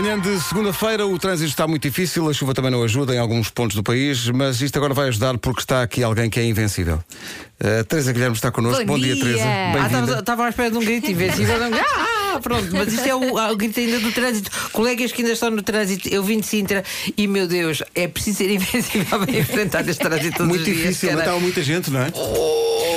Manhã de segunda-feira, o trânsito está muito difícil, a chuva também não ajuda em alguns pontos do país, mas isto agora vai ajudar porque está aqui alguém que é invencível. Uh, Teresa Guilherme está connosco. Bom Bom, dia, dia. Teresa. Ah, Ah, Bem-vinda. estava à espera de um grito invencível. um- Ah, pronto, mas isto é o, ah, o grito ainda do trânsito. Colegas que ainda estão no trânsito, eu vim de Sintra e, meu Deus, é preciso ser invencível para enfrentar este trânsito todos muito difícil, mas estava muita gente, não é?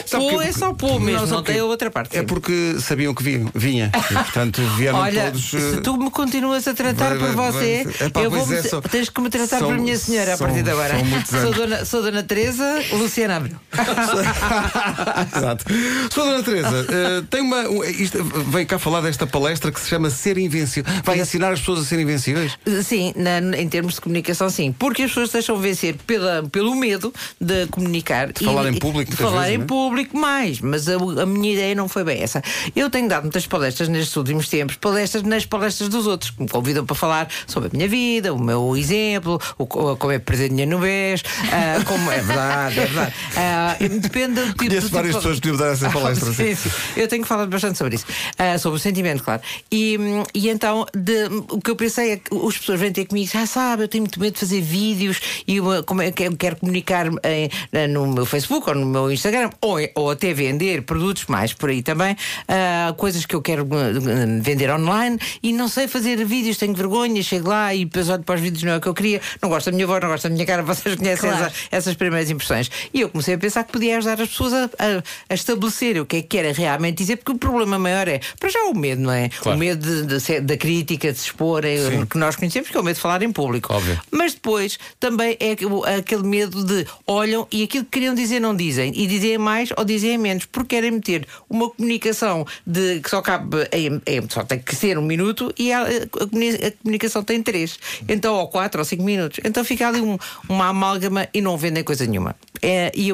Sabe Pô, é só pô mesmo, não, sabe tem a outra parte. É porque sabiam que vinha, vinha. e, portanto vieram Olha, todos. se eh, tu me continuas a tratar vai- por você, vai- Epá, eu vou é, são- tens que me tratar são- por minha senhora a são- partir de agora. Sou dona, sou dona Teresa Luciana Abreu. Exato. Sou Dona Teresa, eh, tem uma. um- isto, vem cá falar desta palestra que se chama Ser Invencível. Vai ensinar as pessoas a serem invencíveis? Sim, na- em termos de comunicação, sim. Porque as pessoas deixam vencer pela, pelo medo de comunicar. De falar em público, De falar vezes, em não é? Público mais. Mas a, a minha ideia não foi bem essa. Eu tenho dado muitas palestras nestes últimos tempos, palestras nas palestras dos outros, que me convidam para falar sobre a minha vida, o meu exemplo, o, co- como é perder dinheiro no BES, ah, como é verdade, é verdade. Ah, depende do tipo Conheço do várias tipo- pessoas que podiam dar essa palestra, sim. sim, sim. Eu tenho falado bastante sobre isso. Ah, sobre o sentimento, claro. E, e então, de- o que eu pensei é que as pessoas vêm ter comigo, já sabe, eu tenho muito medo de fazer vídeos e uma- como é que eu quero comunicar em- no meu Facebook ou no meu Instagram, ou, ou até vender produtos mais por aí também, ah, coisas que eu quero ah, vender online e não sei fazer vídeos, tenho vergonha, chego lá e depois olho para os vídeos, não é o que eu queria, não gosto da minha voz, não gosto da minha cara, vocês conhecem Claro. essa- essas primeiras impressões. E eu comecei a pensar que podia ajudar as pessoas a, a- a estabelecer o que é que era realmente dizer, porque o problema maior é, para já, o medo, não é? Claro. O medo da crítica, de se exporem, Sim. que nós conhecemos, que é o medo de falar em público. Óbvio. Mas depois também é aqu- aquele medo de olham e aquilo que queriam dizer não dizem, e dizem mais ou dizem menos, porque querem meter uma comunicação de que só cabe em, em- só tem que ser um minuto e a, a a comunicação tem três, então ou quatro ou cinco minutos. Então fica ali um- uma amálgama e não vendem coisa nenhuma. É, e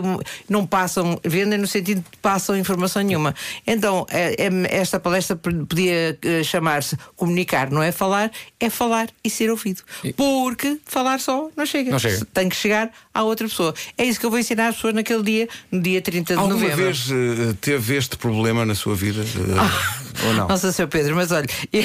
não passam, vendem no sentido de passam informação nenhuma. Então, é- é- esta palestra podia eh, chamar-se comunicar, não é falar, é falar e ser ouvido. Porque falar só não chega. Não chega. Tem que chegar à outra pessoa. É isso que eu vou ensinar às pessoas naquele dia, no dia 30 de Alguma novembro. vez eh, teve este problema na sua vida? Eh, ou não? Nossa, Sr. Pedro, mas olha, eu,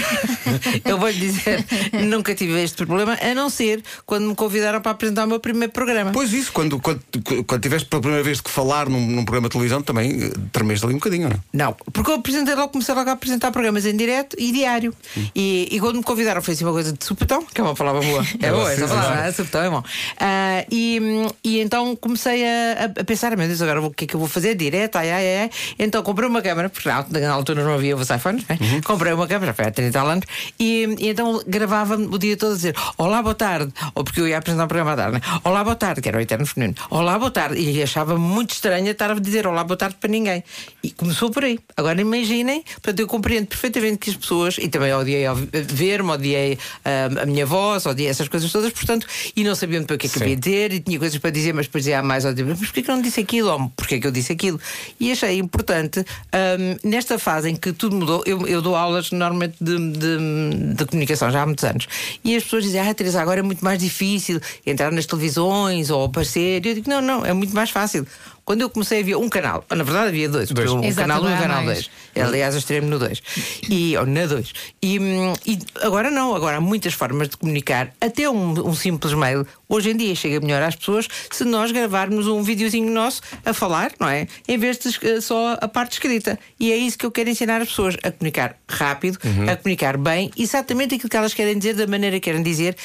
eu vou lhe dizer, nunca tive este problema, a não ser quando me convidaram para apresentar o meu primeiro programa. Pois isso, quando, quando, quando tiveste pela primeira vez que falar num, num programa de televisão, também eh, tremeste ali um bocadinho, não é? Não, porque eu apresentei logo, comecei logo a apresentar programas em direto e diário. E, e quando me convidaram foi assim uma coisa de supetão, que é uma palavra boa. É boa essa palavra, é supetão, é bom. Ah, e, e então comecei a, a pensar, meu Deus, agora o que é que eu vou fazer? Direto, ai, ai, ai. Então comprei uma câmera, porque na, na altura não havia os iPhones, né? comprei uma câmera, foi há 30 anos, e, e então gravava-me o dia todo a dizer Olá, boa tarde, ou porque eu ia apresentar um programa à tarde, né? Olá, boa tarde, que era o Eterno Feminino. Olá, boa tarde. E achava muito estranho estar a dizer Olá, boa tarde para ninguém. E começou por aí. Agora imaginem, portanto, eu compreendo perfeitamente que as pessoas, e também odiei ver-me, odiei ah, a minha voz, odiei essas coisas todas, portanto, e não sabia bem o que é que Sim. havia de dizer, e tinha coisas para dizer, mas depois dizia mais, ou dizia, mas porquê que eu não disse aquilo? Ou porquê que eu disse aquilo? E achei importante, ahm, nesta fase em que tudo mudou, eu, eu dou aulas normalmente de, de- de comunicação já há muitos anos, e as pessoas dizem, ah, Teresa, agora é muito mais difícil entrar nas televisões ou aparecer. E eu digo, não, não, é muito mais fácil. Quando eu comecei havia um canal, na verdade havia dois, Dois. um Exato, canal 1 e um agora há canal mais. 2. Aliás, eu estarei no 2. E, ou na 2. E, hum, e agora não, agora há muitas formas de comunicar. Até um, um simples mail, hoje em dia chega melhor às pessoas se nós gravarmos um videozinho nosso a falar, não é? Em vez de eh, só a parte escrita. E é isso que eu quero ensinar as pessoas: a comunicar rápido, Uhum. a comunicar bem, exatamente aquilo que elas querem dizer, da maneira que querem dizer.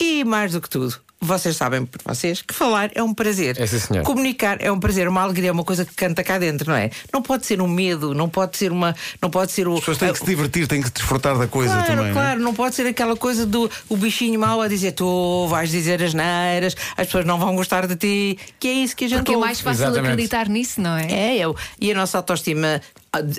E mais do que tudo. Vocês sabem por vocês que falar é um prazer. É, sim, senhor. Comunicar é um prazer, uma alegria, é uma coisa que canta cá dentro, não é? Não pode ser um medo, não pode ser uma. Não pode ser o. As pessoas têm que se divertir, têm que desfrutar da coisa Claro, também. não é? claro, não pode ser aquela coisa do o bichinho mau a dizer tu vais dizer as neiras, as pessoas não vão gostar de ti, que é isso que a gente Porque é ouve. mais fácil Exatamente. acreditar nisso, não é? É, eu. E a nossa autoestima.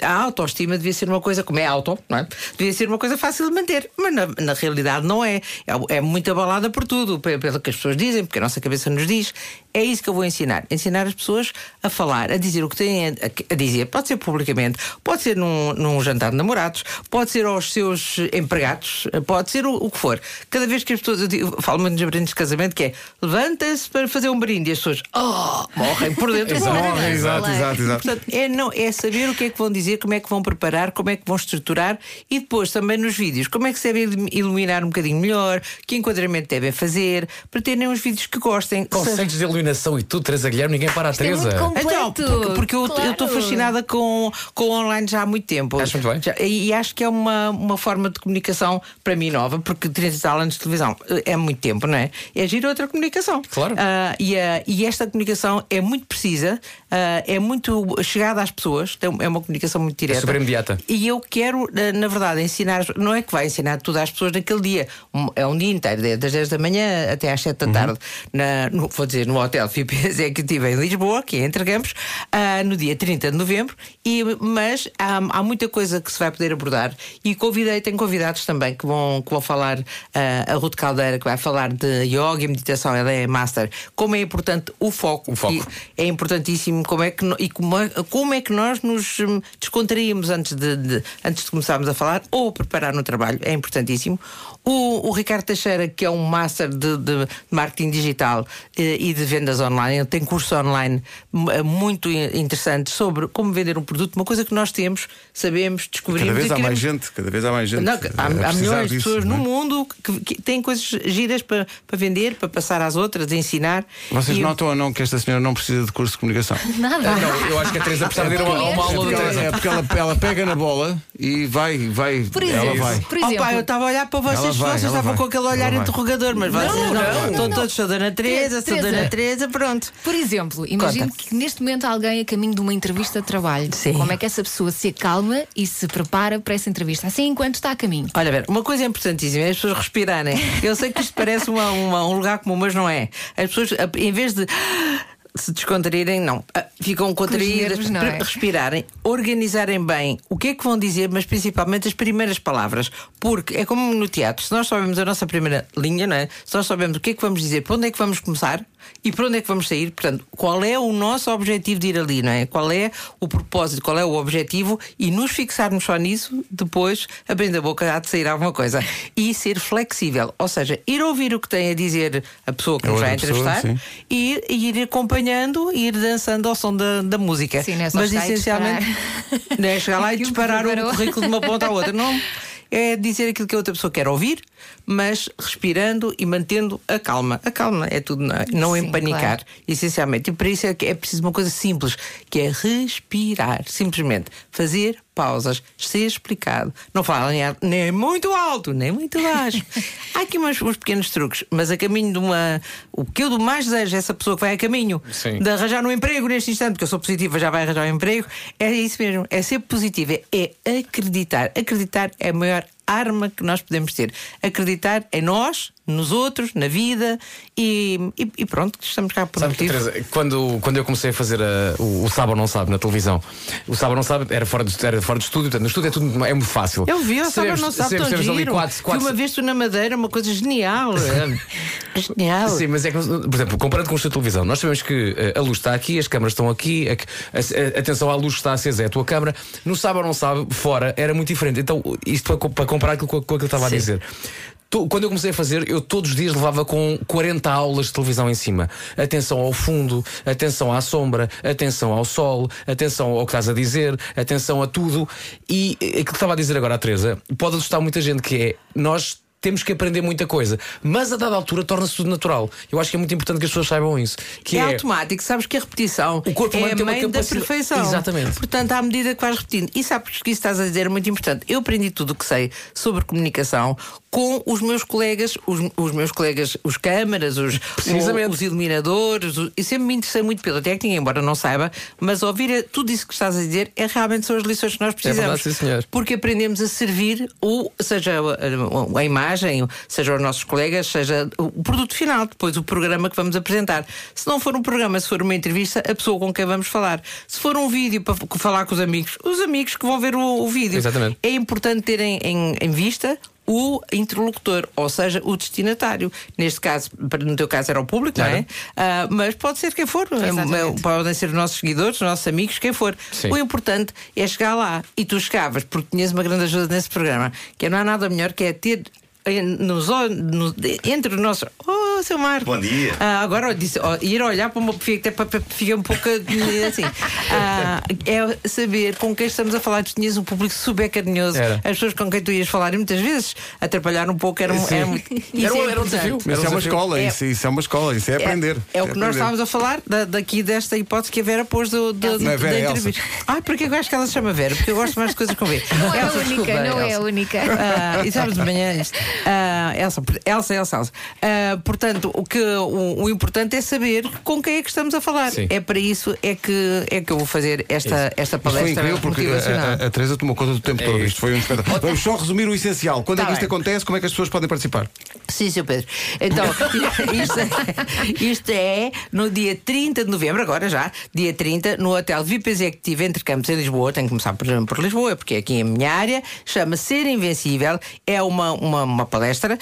A autoestima devia ser uma coisa, como é auto, não é? Devia ser uma coisa fácil de manter, mas na, na realidade não é. é. É muito abalada por tudo, pe- pelo que as pessoas dizem, porque a nossa cabeça nos diz. É isso que eu vou ensinar. Ensinar as pessoas a falar, a dizer o que têm a, a dizer. Pode ser publicamente, pode ser num, num jantar de namorados, pode ser aos seus empregados, pode ser o, o que for. Cada vez que as pessoas. Eu digo- falo muito nos brindes de casamento, que é levanta-se para fazer um brinde e as pessoas oh, morrem por dentro. Exato, morrem. exato, exato, exato. Portanto, é, não, é saber o que é que vão dizer, como é que vão preparar, como é que vão estruturar e depois também nos vídeos, como é que se deve iluminar um bocadinho melhor, que enquadramento devem fazer, para terem uns vídeos que gostem. Conceitos de iluminação e tudo, Teresa Guilherme, ninguém para a Isto é Teresa. muito completo. Então, porque, porque eu Claro. estou fascinada com, com o online já há muito tempo. Acho muito bem. Já- e, e acho que é uma, uma forma de comunicação para mim nova, porque 30 e tal anos de televisão eh, é muito tempo, não é? É giro outra comunicação. Claro. Ah, e, a- e esta comunicação é muito precisa, é muito chegada às pessoas, é uma comunicação muito direta. super imediata. E eu quero, eh, na verdade, ensinar, não é que vai ensinar tudo às pessoas naquele dia, é um dia inteiro, das 10 da manhã até às 7 da tarde, na, no, vou dizer, no Hotel FIP Executive em Lisboa, que é entre Campos, ah, no dia 30 de novembro, e, mas há, há muita coisa que se vai poder abordar e convidei, tenho convidados também que vão, que vão falar, ah, a Ruth Caldeira, que vai falar de yoga e meditação, ela é master, como é importante o foco. O foco. É importantíssimo como é que, e como, é- como é que nós nos hum, descontraímos antes de, de- antes de começarmos a falar ou a preparar no trabalho. É importantíssimo. O, o Ricardo Teixeira, que é um master de, de marketing digital eh, e de vendas online, ele tem curso online eh, muito in- interessante sobre como vender um produto, uma coisa que nós temos, sabemos, descobrimos Cada vez e há mais queremos- gente, cada vez há mais gente. não, há, há milhões de pessoas não no é? mundo que, que têm coisas giras para, para vender, para passar às outras, ensinar. Vocês E- notam ou não que esta senhora não precisa de curso de comunicação? Nada. Ah, não, eu acho que a Teresa precisa de ir a uma, uma aula da ela, Teresa. é porque ela, ela pega na bola e vai, vai. Por ela exemplo, vai. por Oh, exemplo pá, eu estava a olhar para Ela vocês, vai, vocês ela estavam vai. com aquele olhar Ela interrogador, mas vocês não, estão todos, sou Dona Teresa, sou. Dona Teresa, pronto. Por exemplo, imagino Conta. que neste momento há alguém a caminho de uma entrevista de trabalho. Sim. Como é que essa pessoa se acalma e se prepara para essa entrevista? Assim enquanto está a caminho. Olha, ver, uma coisa importantíssima é as pessoas respirarem. Eu sei que isto parece uma- uma- um lugar comum, mas não é. As pessoas, em vez de se descontraírem, não. Ah, Ficam contraídas, nervos, é? respirarem, organizarem bem o que é que vão dizer, mas principalmente as primeiras palavras. Porque é como no teatro, se nós sabemos a nossa primeira linha, não é? Se nós sabemos o que é que vamos dizer, para onde é que vamos começar e para onde é que vamos sair, portanto, qual é o nosso objetivo de ir ali, não é? Qual é o propósito, qual é o objetivo e nos fixarmos só nisso, depois, abrindo a boca, há de sair alguma coisa. E ser flexível, ou seja, ir ouvir o que tem a dizer a pessoa que A nos vai pessoa, entrevistar e, e ir acompanhando e ir dançando ao som da, da música. Sim, não é só Mas essencialmente não é chegar lá e disparar o preparou. currículo de uma ponta à outra. Não. É dizer aquilo que a outra pessoa quer ouvir, mas respirando e mantendo a calma. A calma é tudo, não, é? não Sim, empanicar, claro. essencialmente. E para isso é, que é preciso uma coisa simples, que é respirar. Simplesmente fazer pausas, ser explicado. Não falar nem, muito alto, nem muito baixo. Há aqui umas- uns pequenos truques, mas a caminho de uma. O que eu mais desejo é essa pessoa que vai a caminho Sim. de arranjar um emprego neste instante, porque eu sou positiva, já vai arranjar um emprego. É isso mesmo, é ser positiva, é acreditar. Acreditar é a maior arma que nós podemos ter. Acreditar em nós, nos outros, na vida e, e- e pronto, estamos cá por Sabe, motivo. Teresa, quando, quando eu comecei a fazer a- o, o Sabe ou Não Sabe na televisão, o ou Não Sabe era fora de, era fora de estúdio, portanto, no estúdio é, tudo, é muito fácil. Eu vi, sabe, Sabemos- não sabe, tão giro. quatro- quatro- uma vez tu na Madeira, uma coisa genial. é, genial. Sim, mas é que, por exemplo, comparando com o estúdio de televisão, nós sabemos que eh, a luz está aqui, as câmaras estão aqui, a, a- a- atenção à luz que está acesa é a tua câmara. No ou não sabe, fora era muito diferente. Então, isto para, para comparar aquilo com, com aquilo que eu estava a Sim. dizer. Quando eu comecei a fazer, eu todos os dias levava com 40 aulas de televisão em cima. Atenção ao fundo, atenção à sombra, atenção ao sol, atenção ao que estás a dizer, atenção a tudo. E eh, aquilo que estava a dizer agora a Teresa pode assustar muita gente, que é nós temos que aprender muita coisa, mas a dada altura torna-se tudo natural. Eu acho que é muito importante que as pessoas saibam isso. Que é, é, automático, sabes que a repetição O corpo é a mãe da capacidade- perfeição. Exatamente. Portanto, à medida que vais repetindo, e sabes que isso estás a dizer é muito importante. Eu aprendi tudo o que sei sobre comunicação com os meus colegas, os, os meus colegas, os câmaras, os, os iluminadores. e sempre me interessei muito pela técnica, embora não saiba, mas ouvir a- tudo isso que estás a dizer é realmente são as lições que nós precisamos. verdade, sim. Porque aprendemos a servir, ou seja a, a- a imagem, seja os nossos colegas, seja o produto final, depois o programa que vamos apresentar. Se não for um programa, se for uma entrevista, a pessoa com quem vamos falar. Se for um vídeo para falar com os amigos, os amigos que vão ver o, o vídeo. Exatamente. É importante terem em, em vista o interlocutor, ou seja, o destinatário. Neste caso, no teu caso era o público, não é? Claro. Ah, mas pode ser quem for. Exatamente. Podem ser os nossos seguidores, os nossos amigos, quem for. Sim. O importante é chegar lá. E tu chegavas, porque tinhas uma grande ajuda nesse programa, que não há nada melhor que é ter. Nos, ol- no- entre nossos. Oh, seu Marco. Bom dia. Ah, agora disse, ó, ir olhar para uma fica, até para- fica um pouco assim. Ah, é saber com quem estamos a falar. Tu tinhas um público super carinhoso. Era. As pessoas com quem tu ias falar e muitas vezes atrapalhar um pouco era, um- era muito. Era um- é era um desafio. Isso é Era um uma escola, É- isso, isso é uma escola, isso é aprender. É, o Isso que nós aprender. estávamos a falar da- daqui desta hipótese que a Vera pôs do, do, Não é Vera, da é entrevista. Ah, porque eu acho que ela se chama Vera, porque eu gosto mais de coisas com V. Não é a única, desculpa, não é a única. Ah, e sabes de manhã isto. Elsa, Elsa, Elsa, Elsa. Ah, portanto, o, que, o, o importante é saber com quem é que estamos a falar. Sim. É para isso é que, é que eu vou fazer esta, esta Isto foi palestra incrível porque a, motivacional. a- a Teresa tomou conta do tempo todo. Isto foi um espetáculo. Vamos só resumir o essencial. Quando é Tá que isto bem. acontece? Como é que as pessoas podem participar? Sim, Sr. Pedro. Então, isto é, isto é no dia 30 de novembro, agora já, dia 30, no Hotel VIP Executivo entre Campos em Lisboa. Tenho que começar por, por Lisboa, porque é aqui a minha área. Chama Ser Invencível. É uma, uma, uma palestra.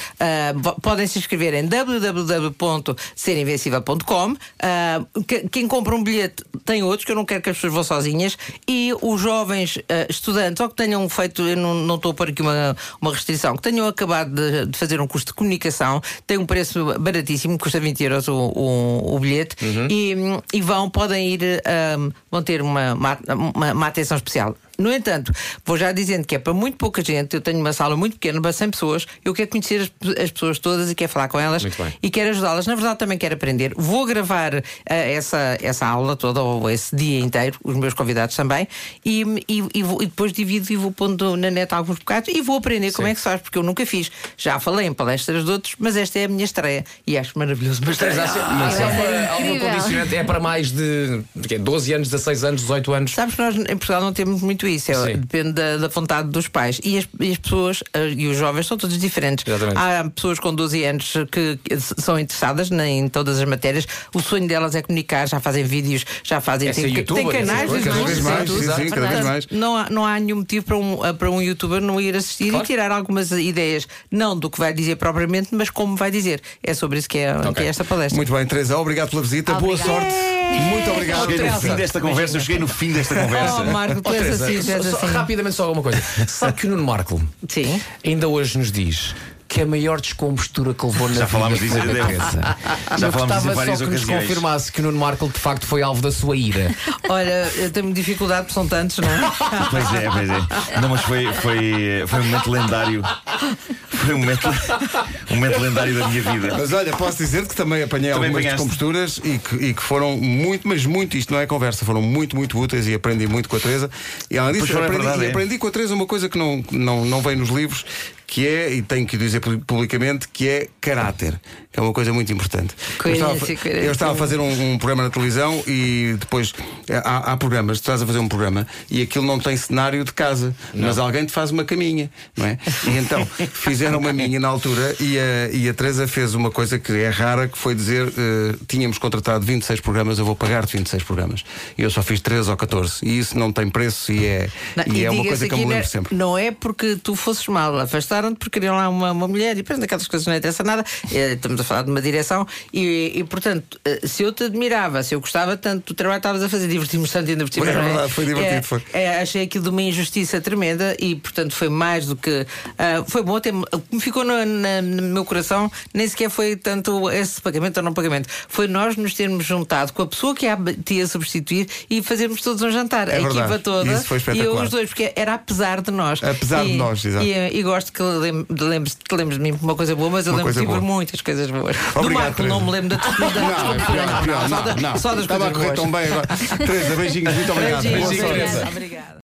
Vo- podem se inscrever em www.serinvencível.com. Ah, que- quem compra um bilhete tem outros, que eu não quero que as pessoas vão sozinhas. E os jovens ah, estudantes, ou que tenham feito, eu não, não estou a pôr aqui uma, uma restrição, que tenham acabado de, de fazer um curso de comunicação, tem um preço baratíssimo, custa 20 euros o, o, o bilhete, e, e vão, podem ir, ah, vão ter uma, uma, uma- uma atenção especial. No entanto, vou já dizendo que é para muito pouca gente, eu tenho uma sala muito pequena, para 100 pessoas, eu quero conhecer as, as pessoas todas e quero falar com elas e quero ajudá-las. Na verdade, também quero aprender. Vou gravar eh, essa, essa aula toda, ou esse dia inteiro, os meus convidados também, e, e, e vou- e depois divido e vou pondo na net alguns bocados e vou aprender como é que se faz, porque eu nunca fiz. Já falei em palestras de outros, mas esta é a minha estreia e acho maravilhoso. Mas Mas há sempre- mas é Incrível. condicionante, é para mais de, de quê? 12 anos, 16 anos, 18 anos. Sabes que nós em Portugal não temos muito isso, é- Sim. depende da, da vontade dos pais. E as, e as pessoas eh, e os jovens são todos diferentes. Exatamente. Há pessoas com 12 anos que, são interessadas em todas as matérias. O sonho delas é comunicar, já fazem vídeos, já fazem. É tem, youtuber, tem é canais coisa, de Cada vez mais, tudo. sim, sim, cada vez Portanto, mais. Não há, não há nenhum motivo para um, para um youtuber não ir assistir Claro. e tirar algumas ideias, não do que vai dizer propriamente, mas como vai dizer. É sobre isso que é, que é esta palestra. Muito bem, Teresa, obrigado pela visita. Boa Obrigada. sorte. Muito obrigado. Cheguei no fim desta conversa, eu cheguei no fim desta conversa. Oh, Marco, tu és Teresa, só- assim. Rapidamente só alguma coisa. Sabe que o Nuno Marco Sim. ainda hoje nos diz que a maior descompostura que levou na Já vida falámos disso, deve. Teresa. Já Eu falámos disso em várias só que nos ocasiões. confirmasse que o Nuno Marco de facto foi alvo da sua ira. Olha, eu tenho dificuldade porque são tantos, não é? Pois é, pois é. Não, mas foi, foi, foi um momento lendário. Foi um momento, um momento lendário da minha vida. Mas olha, posso dizer que também apanhei Também algumas apanhaste. descomposturas e que, e que foram muito, mas muito, isto não é conversa, foram muito, muito úteis e aprendi muito com a Teresa. E além disso, Pois foi, é aprendi, verdade, e é. aprendi com a Teresa uma coisa que não, não, não vem nos livros, que é, e tenho que dizer pu- publicamente, que é caráter. Que é uma coisa muito importante. Eu Coerência, estava, a fa- coerência. eu estava a fazer um, um programa na televisão e depois eh, há, há programas, tu estás a fazer um programa e aquilo não tem cenário de casa, mas alguém te faz uma caminha, não é? E então fizeram uma minha na altura e a, e a Teresa fez uma coisa que é rara, que foi dizer: eh, tínhamos contratado 26 programas, eu vou pagar-te 26 programas. E eu só fiz 13 ou 14. E isso não tem preço e é, Não, e é uma coisa que eu me lembro não sempre. Não é porque tu fosses mal, porque queriam lá uma, uma mulher e depois daquelas coisas não interessa nada. Eh, Estamos a falar de uma direção e, e, portanto, eh, se eu te admirava, se eu gostava tanto do trabalho que estavas a fazer, divertimos tanto ainda por cima, Foi, é verdade, foi divertido, É, foi. é, achei aquilo de uma injustiça tremenda e, portanto, foi mais do que. ah, foi bom, até me o que me ficou no, na- no meu coração, nem sequer foi tanto esse pagamento ou não pagamento. Foi nós nos termos juntado com a pessoa que a ia substituir e fazermos todos um jantar. É a verdade. equipa toda. E eu os dois, porque era apesar de nós. Apesar de E- nós, exato. E, e gosto que lem- de lembres, te lembres de mim por uma coisa boa, mas eu Uma lembro de ti coisa por muitas coisas boas. do Obrigado, Marco não Teresa. me lembro da. Não, pior, é pior, só, não, da- não. só das Estava a coisas correr boas. tão bem agora. Teresa, beijinhos, muito obrigado. Beijinhos, Boa. Obrigada.